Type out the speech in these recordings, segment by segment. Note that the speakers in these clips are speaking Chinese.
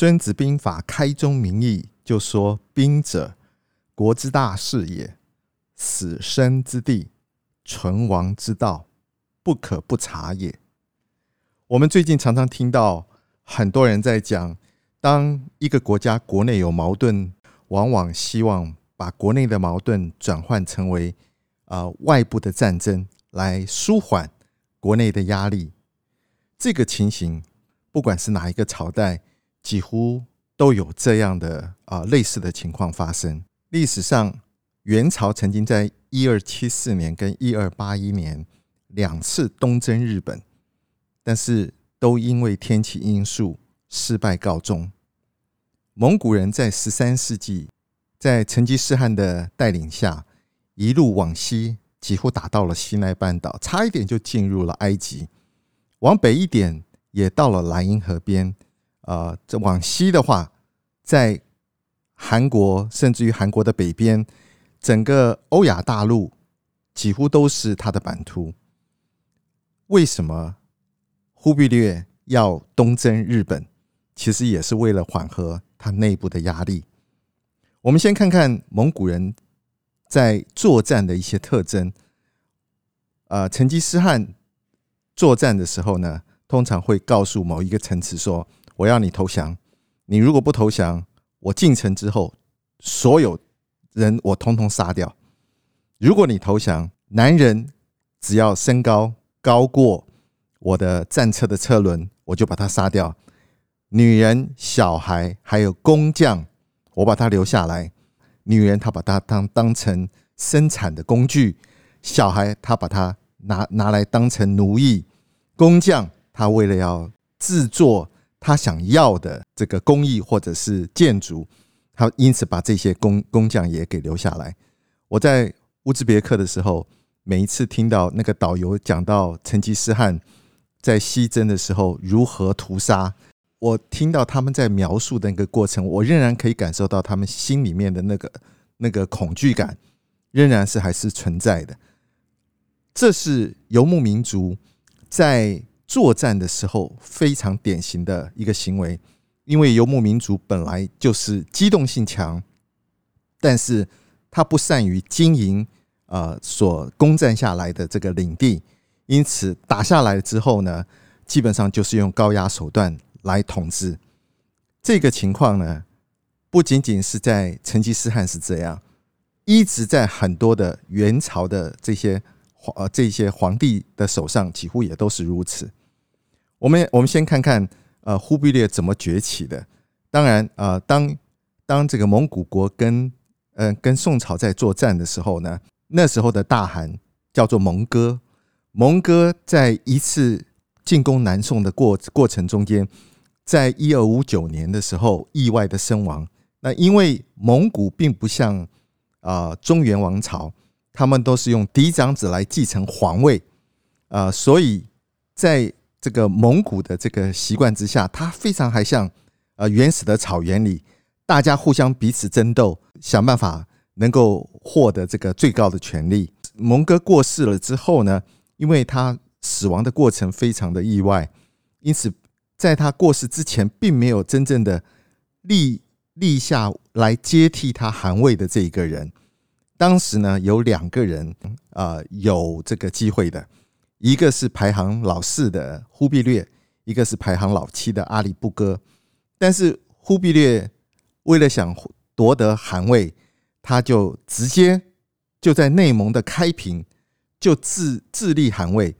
孙子兵法》开宗明义就说：“兵者，国之大事也，死生之地，存亡之道，不可不察也。”我们最近常常听到很多人在讲，当一个国家国内有矛盾，往往希望。把国内的矛盾转换成为啊、呃、外部的战争，来舒缓国内的压力。这个情形，不管是哪一个朝代，几乎都有这样的啊、类似的情况发生。历史上，元朝曾经在一二七四年跟一二八一年两次东征日本，但是都因为天气因素失败告终。蒙古人在十三世纪。在成吉思汗的带领下，一路往西，几乎打到了西奈半岛，差一点就进入了埃及。往北一点，也到了莱茵河边。呃，这往西的话，在韩国，甚至于韩国的北边，整个欧亚大陆几乎都是他的版图。为什么忽必烈要东征日本？其实也是为了缓和他内部的压力。我们先看看蒙古人在作战的一些特征。呃，成吉思汗作战的时候呢，通常会告诉某一个层次说：“我要你投降，你如果不投降，我进城之后，所有人我通通杀掉。如果你投降，男人只要身高高过我的战车的车轮，我就把他杀掉；女人、小孩还有工匠。”我把他留下来，女人她把他当当成生产的工具，小孩他把他拿拿来当成奴役，工匠他为了要制作他想要的这个工艺或者是建筑，他因此把这些工工匠也给留下来。我在乌兹别克的时候，每一次听到那个导游讲到成吉思汗在西征的时候如何屠杀。我听到他们在描述的那个过程，我仍然可以感受到他们心里面的那个那个恐惧感，仍然是还是存在的。这是游牧民族在作战的时候非常典型的一个行为，因为游牧民族本来就是机动性强，但是他不善于经营呃所攻占下来的这个领地，因此打下来之后呢，基本上就是用高压手段。来统治这个情况呢，不仅仅是在成吉思汗是这样，一直在很多的元朝的这些呃这些皇帝的手上，几乎也都是如此。我们我们先看看呃忽必烈怎么崛起的。当然呃当当这个蒙古国跟呃跟宋朝在作战的时候呢，那时候的大汗叫做蒙哥，蒙哥在一次进攻南宋的过过程中间。在一二五九年的时候，意外的身亡。那因为蒙古并不像啊、中原王朝，他们都是用嫡长子来继承皇位，啊、所以在这个蒙古的这个习惯之下，他非常还像呃原始的草原里，大家互相彼此争斗，想办法能够获得这个最高的权力。蒙哥过世了之后呢，因为他死亡的过程非常的意外，因此。在他过世之前，并没有真正的立立下来接替他汗位的这一个人。当时呢，有两个人啊、呃，有这个机会的，一个是排行老四的忽必烈，一个是排行老七的阿里不哥。但是忽必烈为了想夺得汗位，他就直接就在内蒙的开平就自自立汗位。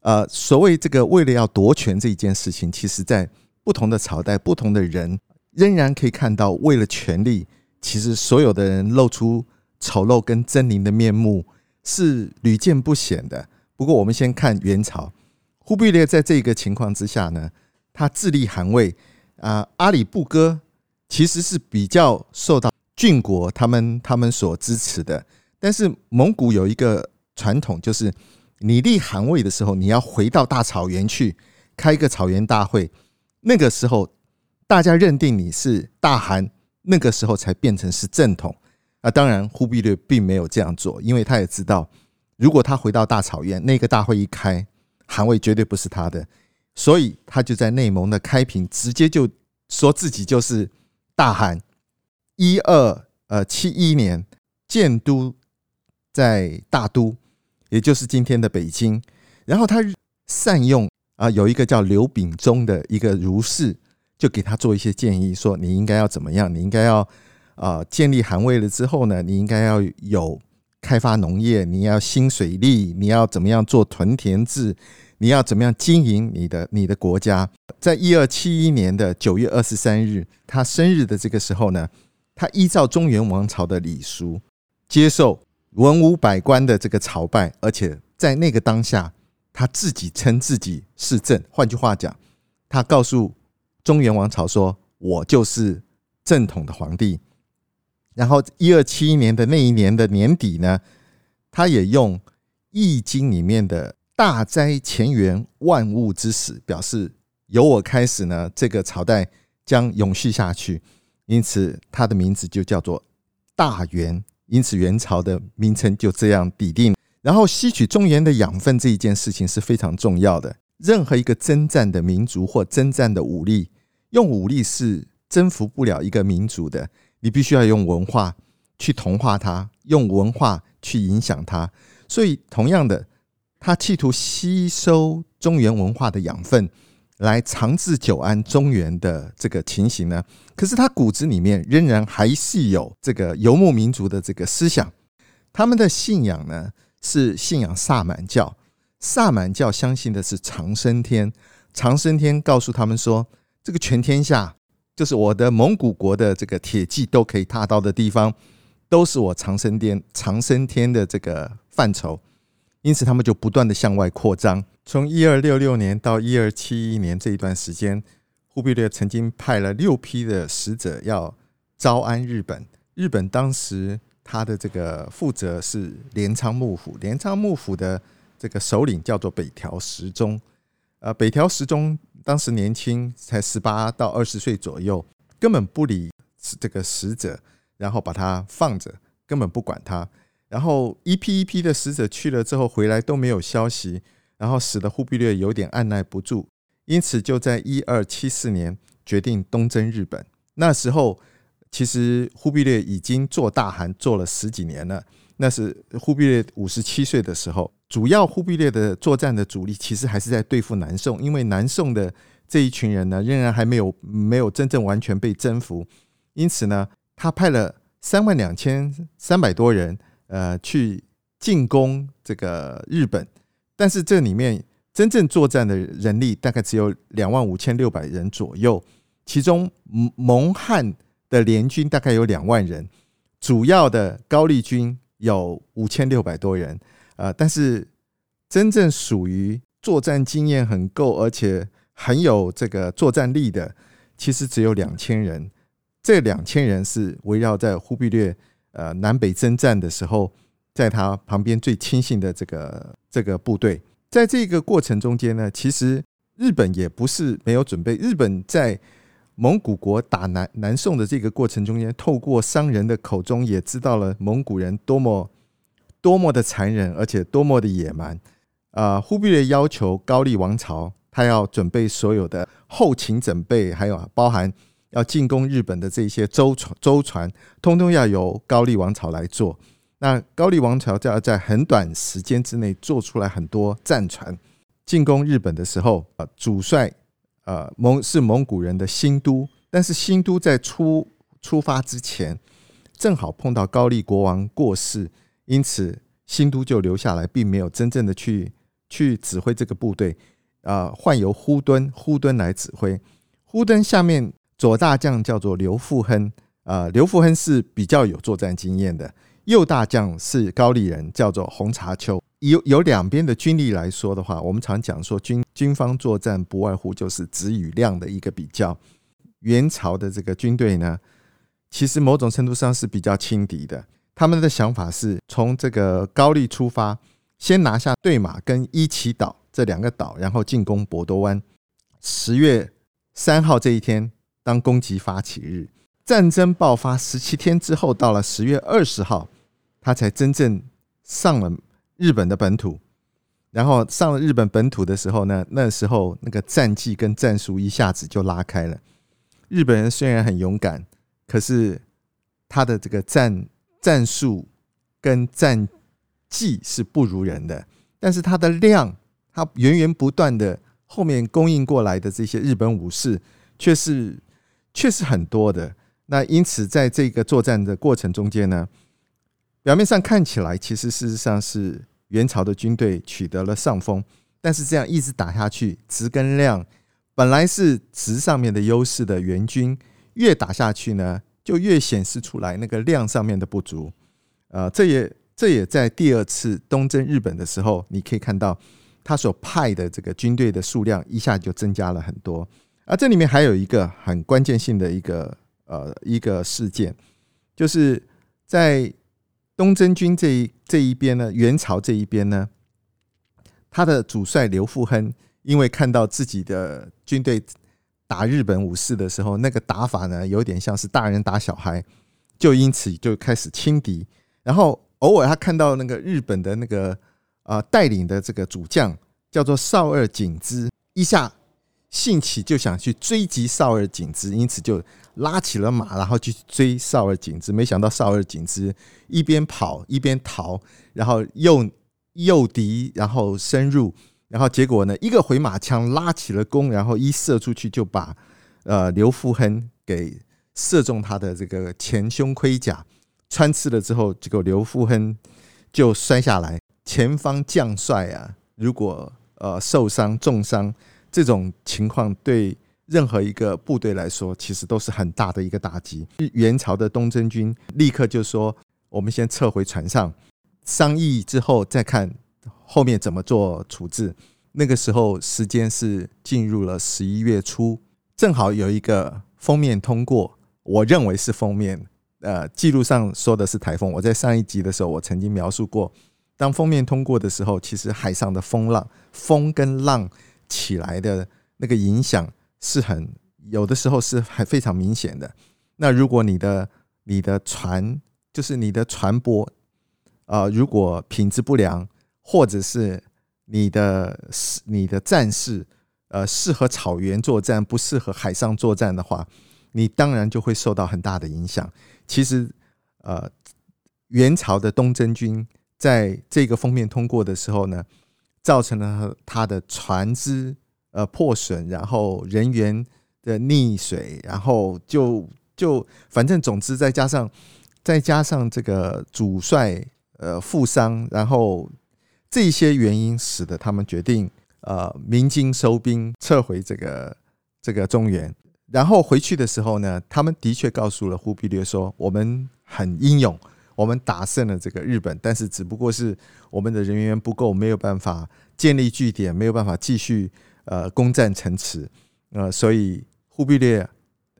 呃，所谓这个为了要夺权这一件事情，其实在不同的朝代、不同的人，仍然可以看到，为了权力，其实所有的人露出丑陋跟狰狞的面目是屡见不鲜的。不过，我们先看元朝，忽必烈在这个情况之下呢，他自立捍卫啊。阿里不哥其实是比较受到郡国他们他们所支持的，但是蒙古有一个传统，就是你立汗位的时候，你要回到大草原去开一个草原大会，那个时候大家认定你是大汗，那个时候才变成是正统啊。当然，忽必烈并没有这样做，因为他也知道，如果他回到大草原，那个大会一开，汗位绝对不是他的，所以他就在内蒙的开平直接就说自己就是大汗。一二呃七一年建都在大都。也就是今天的北京，然后他善用啊，有一个叫刘秉忠的一个儒士，就给他做一些建议，说你应该要怎么样？你应该要啊，建立汗位了之后呢，你应该要有开发农业，你要兴水利，你要怎么样做屯田制？你要怎么样经营你的你的国家？在一二七一年的九月二十三日，他生日的这个时候呢，他依照中原王朝的礼俗接受。文武百官的这个朝拜，而且在那个当下，他自己称自己是正。换句话讲，他告诉中原王朝说：“我就是正统的皇帝。”然后，一二七一年的那一年的年底呢，他也用《易经》里面的“大哉乾元，万物之始”，表示由我开始呢，这个朝代将永续下去。因此，他的名字就叫做大元。因此，元朝的名称就这样抵定。然后，吸取中原的养分这一件事情是非常重要的。任何一个征战的民族或征战的武力，用武力是征服不了一个民族的。你必须要用文化去同化它，用文化去影响它。所以，同样的，他企图吸收中原文化的养分。来长治久安中原的这个情形呢？可是他骨子里面仍然还是有这个游牧民族的这个思想。他们的信仰呢是信仰萨满教，萨满教相信的是长生天。长生天告诉他们说，这个全天下就是我的蒙古国的这个铁骑都可以踏到的地方，都是我长生天长生天的这个范畴。因此，他们就不断的向外扩张。从一二六六年到一二七一年这一段时间，忽必烈曾经派了六批的使者要招安日本。日本当时他的这个负责是镰仓幕府，镰仓幕府的这个首领叫做北条时宗。呃，北条时宗当时年轻，才十八到二十岁左右，根本不理这个使者，然后把他放着，根本不管他。然后一批一批的使者去了之后回来都没有消息。然后使得忽必烈有点按捺不住，因此就在一二七四年决定东征日本。那时候其实忽必烈已经做大汗做了十几年了，那是忽必烈五十七岁的时候。主要忽必烈的作战的主力其实还是在对付南宋，因为南宋的这一群人呢，仍然还没有没有真正完全被征服。因此呢，他派了三万两千三百多人，呃，去进攻这个日本。但是这里面真正作战的人力大概只有两万五千六百人左右，其中蒙汉的联军大概有两万人，主要的高丽军有五千六百多人，呃，但是真正属于作战经验很够，而且很有这个作战力的，其实只有两千人。这两千人是围绕在忽必烈呃南北征战的时候。在他旁边最亲信的这个这个部队，在这个过程中间呢，其实日本也不是没有准备。日本在蒙古国打南南宋的这个过程中间，透过商人的口中也知道了蒙古人多么多么的残忍，而且多么的野蛮。啊，忽必烈要求高丽王朝，他要准备所有的后勤准备，还有包含要进攻日本的这些舟船，舟船通通要由高丽王朝来做。那高丽王朝就要在很短时间之内做出来很多战船进攻日本的时候，呃，主帅呃蒙是蒙古人的新都，但是新都在出出发之前，正好碰到高丽国王过世，因此新都就留下来，并没有真正的去去指挥这个部队，啊，换由呼敦呼敦来指挥。呼敦下面左大将叫做刘富亨，啊，刘富亨是比较有作战经验的。右大将是高丽人，叫做洪茶丘。有有两边的军力来说的话，我们常讲说军军方作战不外乎就是质与量的一个比较。元朝的这个军队呢，其实某种程度上是比较轻敌的。他们的想法是从这个高丽出发，先拿下对马跟伊奇岛这两个岛，然后进攻博多湾。十月三号这一天当攻击发起日，战争爆发十七天之后，到了十月二十号，他才真正上了日本的本土。然后上了日本本土的时候呢，那时候那个战绩跟战术一下子就拉开了。日本人虽然很勇敢，可是他的这个战战术跟战绩是不如人的，但是他的量，他源源不断的。后面供应过来的这些日本武士却是却是很多的。那因此，在这个作战的过程中间呢，表面上看起来，其实事实上是元朝的军队取得了上风。但是这样一直打下去，质跟量本来是质上面的优势的元军，越打下去呢，就越显示出来那个量上面的不足。呃，这也这也在第二次东征日本的时候，你可以看到。他所派的这个军队的数量一下就增加了很多，而这里面还有一个很关键性的一个呃一个事件，就是在东征军这一这一边呢，元朝这一边呢，他的主帅刘富亨因为看到自己的军队打日本武士的时候，那个打法呢有点像是大人打小孩，就因此就开始轻敌，然后偶尔他看到那个日本的那个。啊，带领的这个主将叫做少二景之，一下兴起就想去追击少二景之，因此就拉起了马，然后去追少二景之。没想到少二景之一边跑一边逃，然后诱诱敌，然后深入，然后结果呢，一个回马枪拉起了弓，然后一射出去就把呃刘富亨给射中他的这个前胸盔甲，穿刺了之后，结果刘富亨就摔下来。前方将帅啊，如果呃受伤重伤，这种情况对任何一个部队来说，其实都是很大的一个打击。元朝的东征军立刻就说：“我们先撤回船上，商议之后再看后面怎么做处置。”那个时候时间是进入了十一月初，正好有一个封面通过，我认为是封面，呃，记录上说的是台风。我在上一集的时候，我曾经描述过。当封面通过的时候，其实海上的风浪、风跟浪起来的那个影响是很有的时候是还非常明显的。那如果你的你的船就是你的船舶啊，如果品质不良，或者是你的你的战士呃适合草原作战，不适合海上作战的话，你当然就会受到很大的影响。其实呃，元朝的东征军。在这个封面通过的时候呢，造成了他的船只呃破损，然后人员的溺水，然后就就反正总之再加上再加上这个主帅呃负伤，然后这些原因使得他们决定呃鸣金收兵，撤回这个这个中原。然后回去的时候呢，他们的确告诉了忽必烈说：“我们很英勇。”我们打胜了这个日本，但是只不过是我们的人员不够，没有办法建立据点，没有办法继续呃攻占城池，呃，所以忽必烈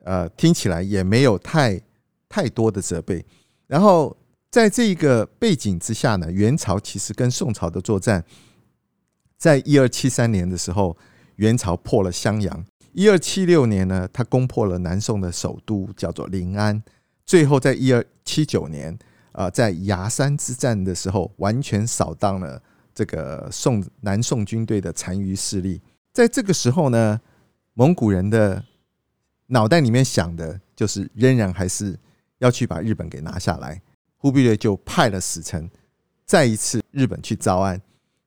呃听起来也没有太太多的责备。然后在这个背景之下呢，元朝其实跟宋朝的作战，在一二七三年的时候，元朝破了襄阳；一二七六年呢，他攻破了南宋的首都，叫做临安；最后在一二七九年。啊，在崖山之战的时候，完全扫荡了这个宋南宋军队的残余势力。在这个时候呢，蒙古人的脑袋里面想的就是，仍然还是要去把日本给拿下来。忽必烈就派了使臣，再一次日本去招安，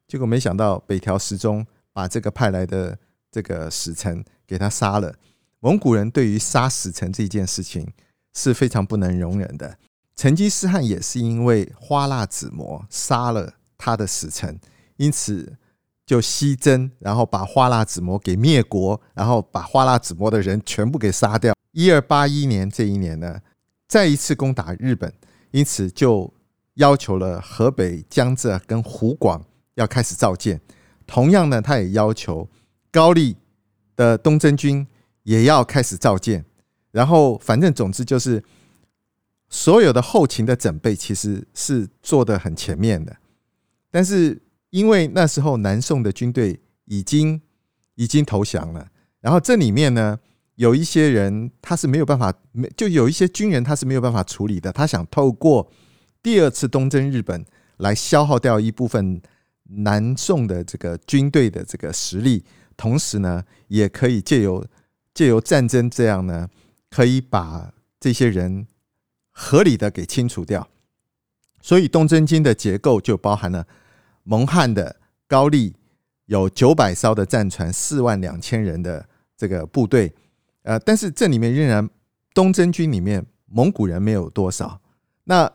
结果没想到北条时宗把这个派来的这个使臣给他杀了。蒙古人对于杀使臣这件事情是非常不能容忍的。成吉思汗也是因为花剌子模杀了他的使臣，因此就西征，然后把花剌子模给灭国，然后把花剌子模的人全部给杀掉。一二八一年这一年呢，再一次攻打日本，因此就要求了河北、江浙跟湖广要开始造舰。同样呢，他也要求高丽的东征军也要开始造舰。然后，反正总之就是所有的后勤的准备其实是做得很前面的。但是因为那时候南宋的军队已经已经投降了，然后这里面呢。有一些人他是没有办法，没就有一些军人他是没有办法处理的。他想透过第二次东征日本来消耗掉一部分南宋的这个军队的这个实力，同时呢，也可以借由借由战争这样呢，可以把这些人合理的给清除掉。所以东征军的结构就包含了蒙汉的高丽有九百艘的战船，四万两千人的这个部队。呃，但是这里面仍然东征军里面蒙古人没有多少。那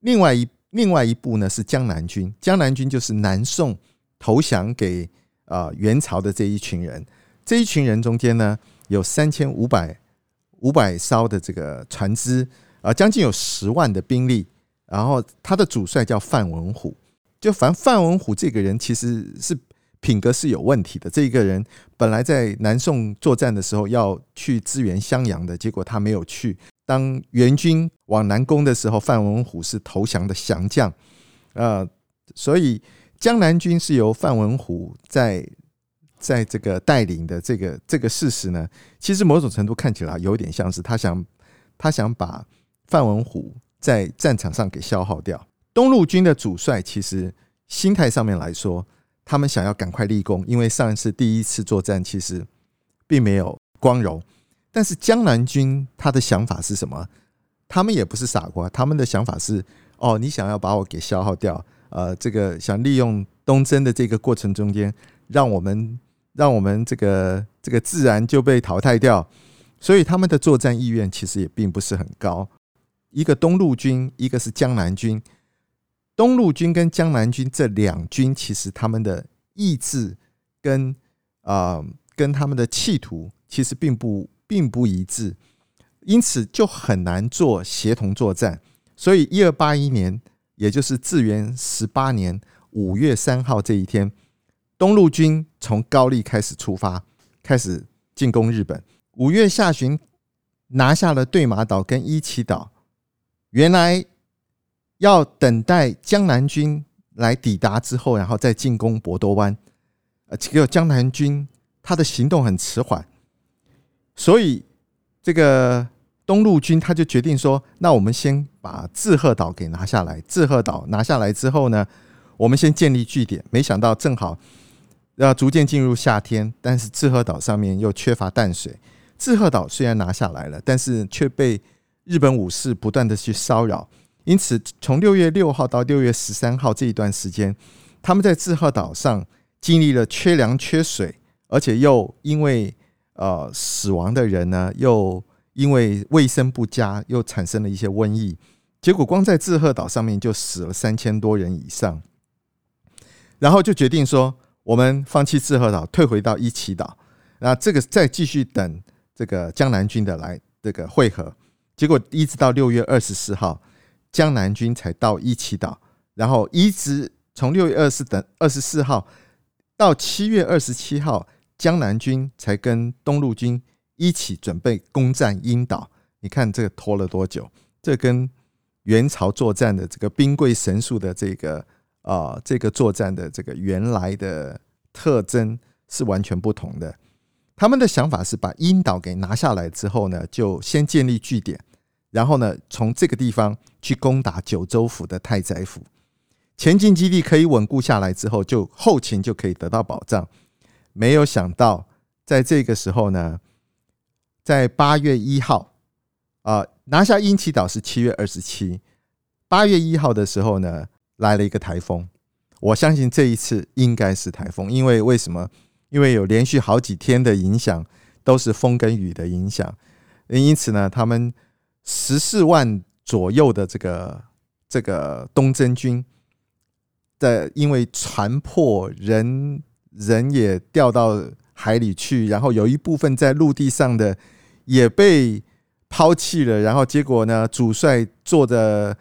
另外一另外一部呢是江南军，江南军就是南宋投降给啊元朝的这一群人。这一群人中间呢有三千五百五百艘的这个船只啊，将近有十万的兵力。然后他的主帅叫范文虎，就反范文虎这个人其实是。品格是有问题的。这一个人本来在南宋作战的时候要去支援襄阳的，结果他没有去。当援军往南攻的时候，范文虎是投降的降将，呃，所以江南军是由范文虎在在这个带领的。这个这个事实呢，其实某种程度看起来有点像是他想他想把范文虎在战场上给消耗掉。东路军的主帅其实心态上面来说。他们想要赶快立功，因为上一次第一次作战其实并没有光荣。但是江南军他的想法是什么？他们也不是傻瓜，他们的想法是：哦，你想要把我给消耗掉，呃，这个想利用东征的这个过程中间，让我们让我们这个这个自然就被淘汰掉。所以他们的作战意愿其实也并不是很高。一个东路军，一个是江南军。东路军跟江南军这两军，其实他们的意志跟啊、呃、跟他们的企图其实并不并不一致，因此就很难做协同作战。所以，一二八一年，也就是至元十八年五月三号这一天，东路军从高丽开始出发，开始进攻日本。五月下旬，拿下了对马岛跟伊崎岛。原来。要等待江南军来抵达之后，然后再进攻博多湾。呃，结果江南军他的行动很迟缓，所以这个东路军他就决定说：“那我们先把志贺岛给拿下来。志贺岛拿下来之后呢，我们先建立据点。没想到正好要逐渐进入夏天，但是志贺岛上面又缺乏淡水。志贺岛虽然拿下来了，但是却被日本武士不断的去骚扰。”因此，从六月六号到六月十三号这一段时间，他们在志贺岛上经历了缺粮、缺水，而且又因为呃死亡的人呢，又因为卫生不佳，又产生了一些瘟疫。结果，光在志贺岛上面就死了三千多人以上。然后就决定说，我们放弃志贺岛，退回到伊崎岛。那这个再继续等这个江南军的来这个会合。结果一直到六月二十四号。江南军才到一起岛，然后一直从六月二十等二十四号到七月二十七号，江南军才跟东路军一起准备攻占樱岛。你看这个拖了多久？这跟元朝作战的这个兵贵神速的这个啊、这个作战的这个原来的特征是完全不同的。他们的想法是把樱岛给拿下来之后呢，就先建立据点。然后呢，从这个地方去攻打九州府的太宰府，前进基地可以稳固下来之后，就后勤就可以得到保障。没有想到，在这个时候呢，在八月一号，啊，拿下樱崎岛是七月二十七，八月一号的时候呢，来了一个台风。我相信这一次应该是台风，因为为什么？因为有连续好几天的影响，都是风跟雨的影响，因此呢，他们。十四万左右的这个这个东征军，在因为船破人人也掉到海里去，然后有一部分在陆地上的也被抛弃了，然后结果呢，主帅坐着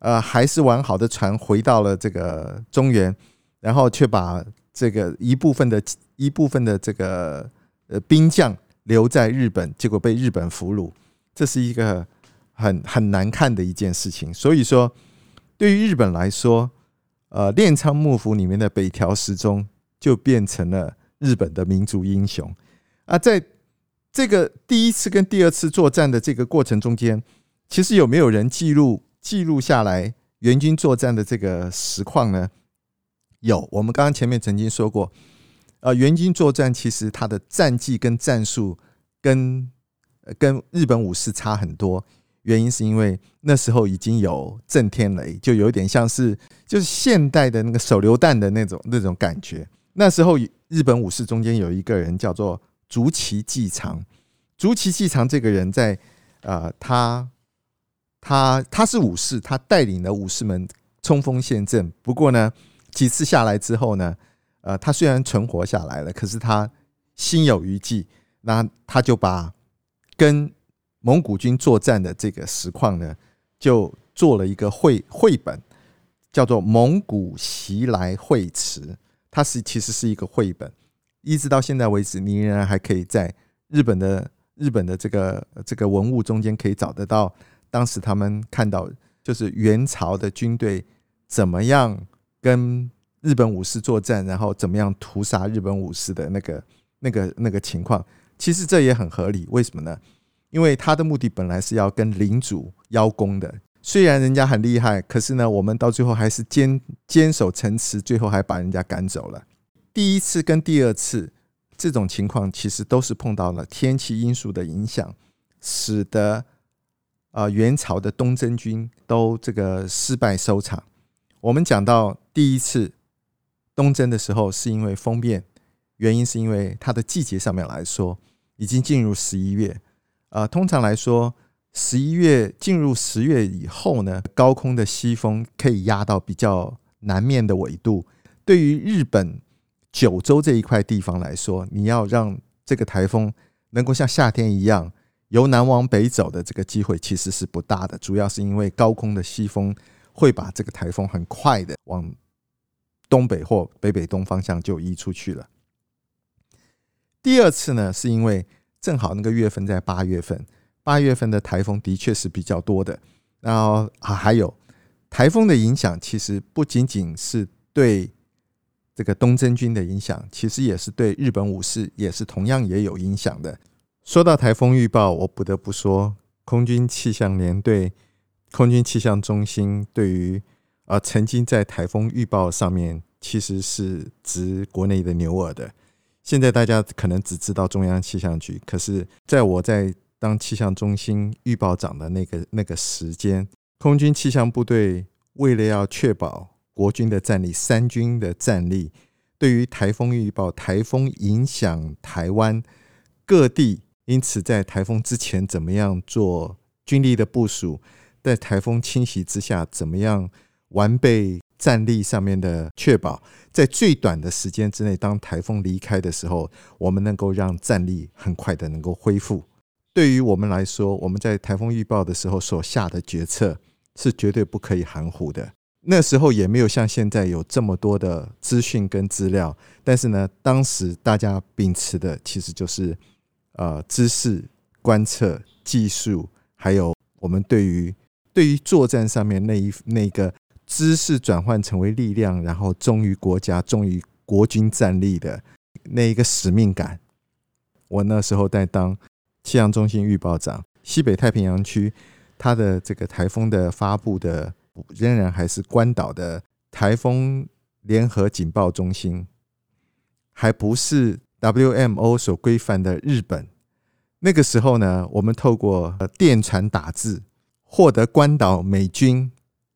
呃还是完好的船回到了这个中原，然后却把这个一部分的一部分的这个呃兵将留在日本，结果被日本俘虏，这是一个很很难看的一件事情。所以说，对于日本来说，呃，镰仓幕府里面的北条时宗就变成了日本的民族英雄啊，在这个第一次跟第二次作战的这个过程中间，其实有没有人记录记录下来援军作战的这个实况呢？有，我们刚刚前面曾经说过，呃，援军作战其实它的战绩跟战术跟跟日本武士差很多，原因是因为那时候已经有震天雷，就有点像是就是现代的那个手榴弹的那种那种感觉。那时候日本武士中间有一个人叫做竹崎纪长，竹崎纪长这个人在呃，他他他是武士，他带领了武士们冲锋陷阵。不过呢，几次下来之后呢，呃，他虽然存活下来了，可是他心有余悸，那他就把跟蒙古军作战的这个实况呢，就做了一个绘绘本，叫做《蒙古袭来会词》。它是其实是一个绘本，一直到现在为止，你仍然还可以在日本的日本的这个这个文物中间可以找得到，当时他们看到就是元朝的军队怎么样跟日本武士作战，然后怎么样屠杀日本武士的那个那个那个情况。其实这也很合理，为什么呢？因为他的目的本来是要跟领主邀功的。虽然人家很厉害，可是呢，我们到最后还是坚坚守城池，最后还把人家赶走了。第一次跟第二次这种情况，其实都是碰到了天气因素的影响，使得啊元朝的东征军都这个失败收场。我们讲到第一次东征的时候，是因为锋变，原因是因为它的季节上面来说，已经进入十一月。啊，通常来说。十一月进入十月以后呢，高空的西风可以压到比较南面的纬度。对于日本九州这一块地方来说，你要让这个台风能够像夏天一样由南往北走的这个机会其实是不大的。主要是因为高空的西风会把这个台风很快的往东北或北北东方向就移出去了。第二次呢，是因为正好那个月份在八月份。八月份的台风的确是比较多的，然后啊，还有台风的影响，其实不仅仅是对这个东征军的影响，其实也是对日本武士也是同样也有影响的。说到台风预报，我不得不说，空军气象联队、空军气象中心对于啊曾经在台风预报上面其实是值国内的牛耳的。现在大家可能只知道中央气象局，可是在我在当气象中心预报长的那个那个时间，空军气象部队为了要确保国军的战力、三军的战力，对于台风预报、台风影响台湾各地，因此在台风之前怎么样做军力的部署，在台风侵袭之下怎么样完备战力上面的确保，在最短的时间之内，当台风离开的时候，我们能够让战力很快的能够恢复。对于我们来说，我们在台风预报的时候所下的决策是绝对不可以含糊的。那时候也没有像现在有这么多的资讯跟资料，但是呢，当时大家秉持的其实就是呃知识、观测、技术，还有我们对于对于作战上面那一那个知识转换成为力量，然后忠于国家、忠于国军战力的那一个使命感。我那时候在当。气象中心预报长，西北太平洋区，它的这个台风的发布的仍然还是关岛的台风联合警报中心，还不是 WMO 所规范的日本。那个时候呢，我们透过电传打字，获得关岛美军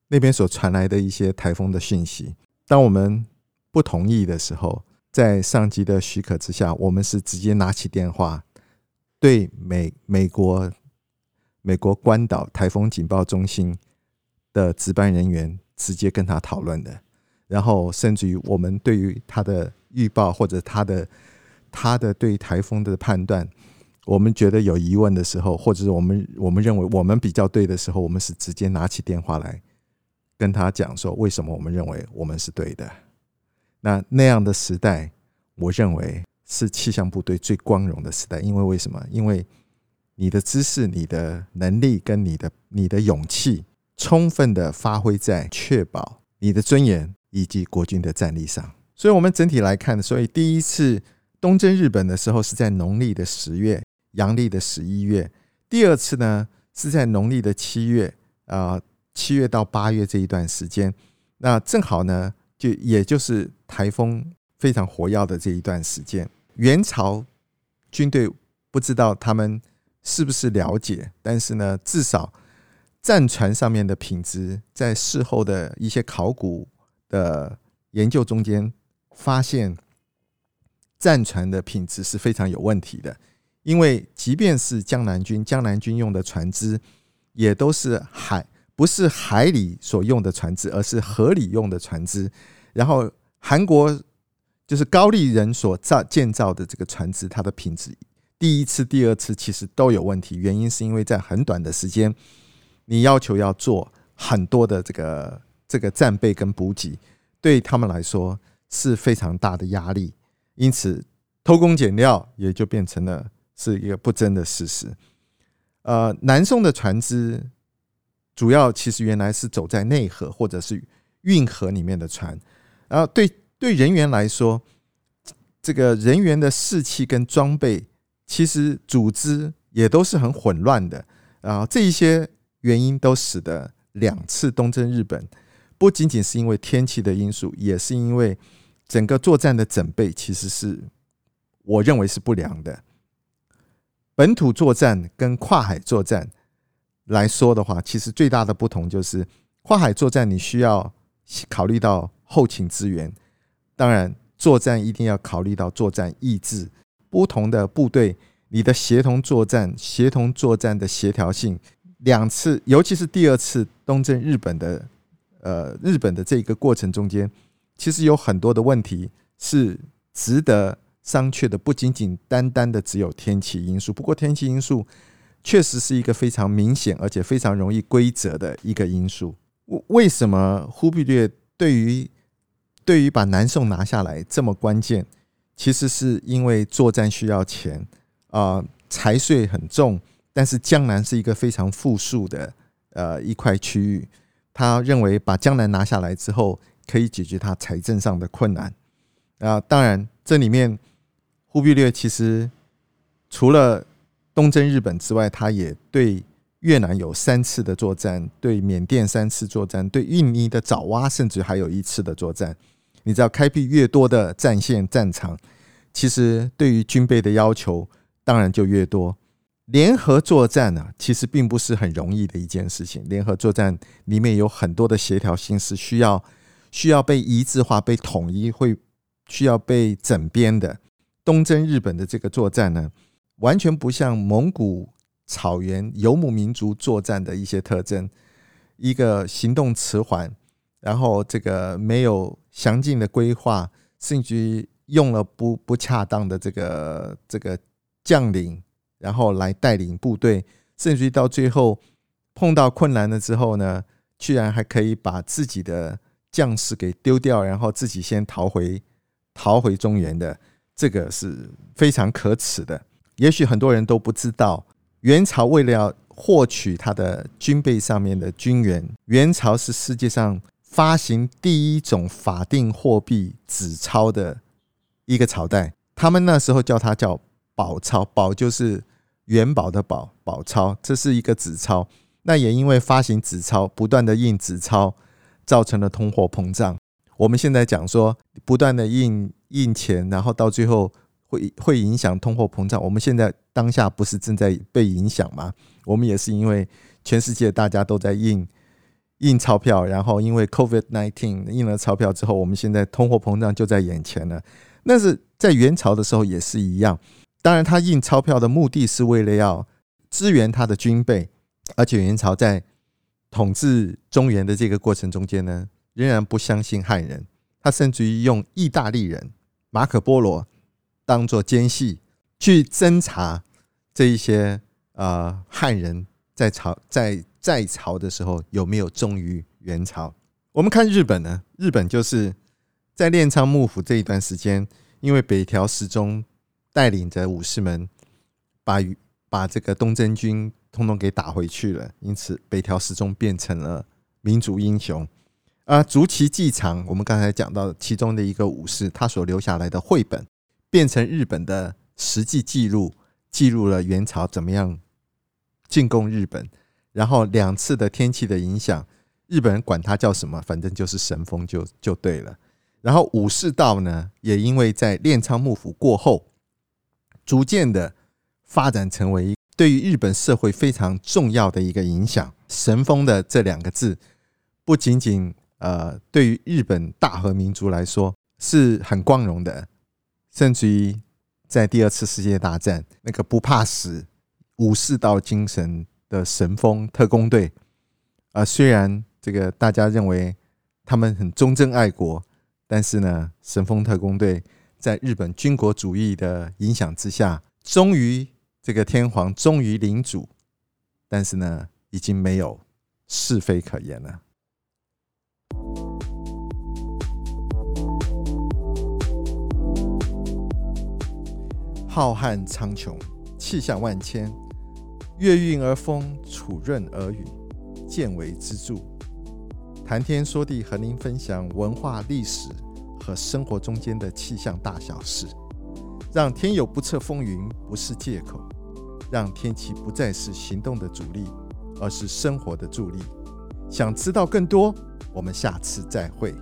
那边所传来的一些台风的讯息。当我们不同意的时候，在上级的许可之下，我们是直接拿起电话。对美美国美国关岛台风警报中心的值班人员直接跟他讨论的，然后甚至于我们对于他的预报或者他的他的对台风的判断，我们觉得有疑问的时候，或者是我们我们认为我们比较对的时候，我们是直接拿起电话来跟他讲说，为什么我们认为我们是对的。那那样的时代，我认为是气象部队最光荣的时代，因为为什么？因为你的知识、你的能力跟你的你的勇气，充分的发挥在确保你的尊严以及国军的战力上。所以，我们整体来看，所以第一次东征日本的时候是在农历的十月，阳历的十一月；第二次呢是在农历的七月，啊，七月到八月这一段时间，那正好呢，就也就是台风非常活跃的这一段时间。元朝军队不知道他们是不是了解，但是呢，至少战船上面的品质，在事后的一些考古的研究中间。发现战船的品质是非常有问题的，因为即便是江南军，江南军用的船只也都是海，不是海里所用的船只，而是河里用的船只。然后韩国就是高丽人所造建造的这个船只，它的品质第一次、第二次其实都有问题。原因是因为在很短的时间，你要求要做很多的这个这个战备跟补给，对他们来说。是非常大的压力，因此偷工减料也就变成了是一个不争的事实。呃，南宋的船只主要其实原来是走在内河或者是运河里面的船，然后对对人员来说，这个人员的士气跟装备其实组织也都是很混乱的，然后这一些原因都使得两次东征日本不仅仅是因为天气的因素，也是因为。整个作战的准备其实是我认为是不良的。本土作战跟跨海作战来说的话，其实最大的不同就是跨海作战你需要考虑到后勤资源，当然作战一定要考虑到作战意志。不同的部队，你的协同作战、协同作战的协调性，两次，尤其是第二次东征日本的，呃，日本的这个过程中间。其实有很多的问题是值得商榷的，不仅仅单单的只有天气因素。不过天气因素确实是一个非常明显而且非常容易归责的一个因素。为什么忽必烈对于对于把南宋拿下来这么关键？其实是因为作战需要钱啊，财税很重，但是江南是一个非常富庶的呃一块区域，他认为把江南拿下来之后。可以解决他财政上的困难啊！当然，这里面忽必烈其实除了东征日本之外，他也对越南有三次的作战，对缅甸三次作战，对印尼的爪哇甚至还有一次的作战。你知道，开辟越多的战线战场，其实对于军备的要求当然就越多。联合作战呢，其实并不是很容易的一件事情。联合作战里面有很多的协调性是需要。需要被一致化、被统一，会需要被整编的。东征日本的这个作战呢，完全不像蒙古草原游牧民族作战的一些特征，一个行动迟缓，然后这个没有详尽的规划，甚至于用了不不恰当的这个这个将领，然后来带领部队，甚至于到最后碰到困难了之后呢，居然还可以把自己的。将士给丢掉，然后自己先逃回逃回中原的，这个是非常可耻的。也许很多人都不知道，元朝为了要获取他的军备上面的军援，元朝是世界上发行第一种法定货币纸钞的一个朝代。他们那时候叫它叫宝钞，宝就是元宝的宝，宝钞，这是一个纸钞。那也因为发行纸钞，不断的印纸钞。造成了通货膨胀。我们现在讲说，不断的印印钱，然后到最后会会影响通货膨胀。我们现在当下不是正在被影响吗？我们也是因为全世界大家都在印印钞票，然后因为 COVID-19 印了钞票之后，我们现在通货膨胀就在眼前了。那是在元朝的时候也是一样。当然，他印钞票的目的是为了要支援他的军备，而且元朝在。统治中原的这个过程中间呢，仍然不相信汉人，他甚至于用意大利人马可波罗当做奸细去侦查这一些呃汉人在朝在在朝的时候有没有忠于元朝。我们看日本呢，日本就是在镰仓幕府这一段时间，因为北条时宗带领着武士们把把这个东征军通通给打回去了，因此北条时宗变成了民族英雄。啊，竹崎继长，我们刚才讲到其中的一个武士，他所留下来的绘本，变成日本的实际记录，记录了元朝怎么样进攻日本，然后两次的天气的影响，日本人管它叫什么，反正就是神风就就对了。然后武士道呢，也因为在镰仓幕府过后，逐渐的发展成为对于日本社会非常重要的一个影响。神风的这两个字，不仅仅呃，对于日本大和民族来说是很光荣的，甚至于在第二次世界大战，那个不怕死、武士道精神的神风特工队，啊，虽然这个大家认为他们很忠贞爱国，但是呢，神风特工队在日本军国主义的影响之下，忠于这个天皇，忠于领主，但是呢，已经没有是非可言了。浩瀚苍穹，气象万千，月运而风，楚润而雨，见微知著。谈天说地，和您分享文化、历史和生活中间的气象大小事，让天有不测风云不是借口，让天气不再是行动的阻力，而是生活的助力。想知道更多，我们下次再会。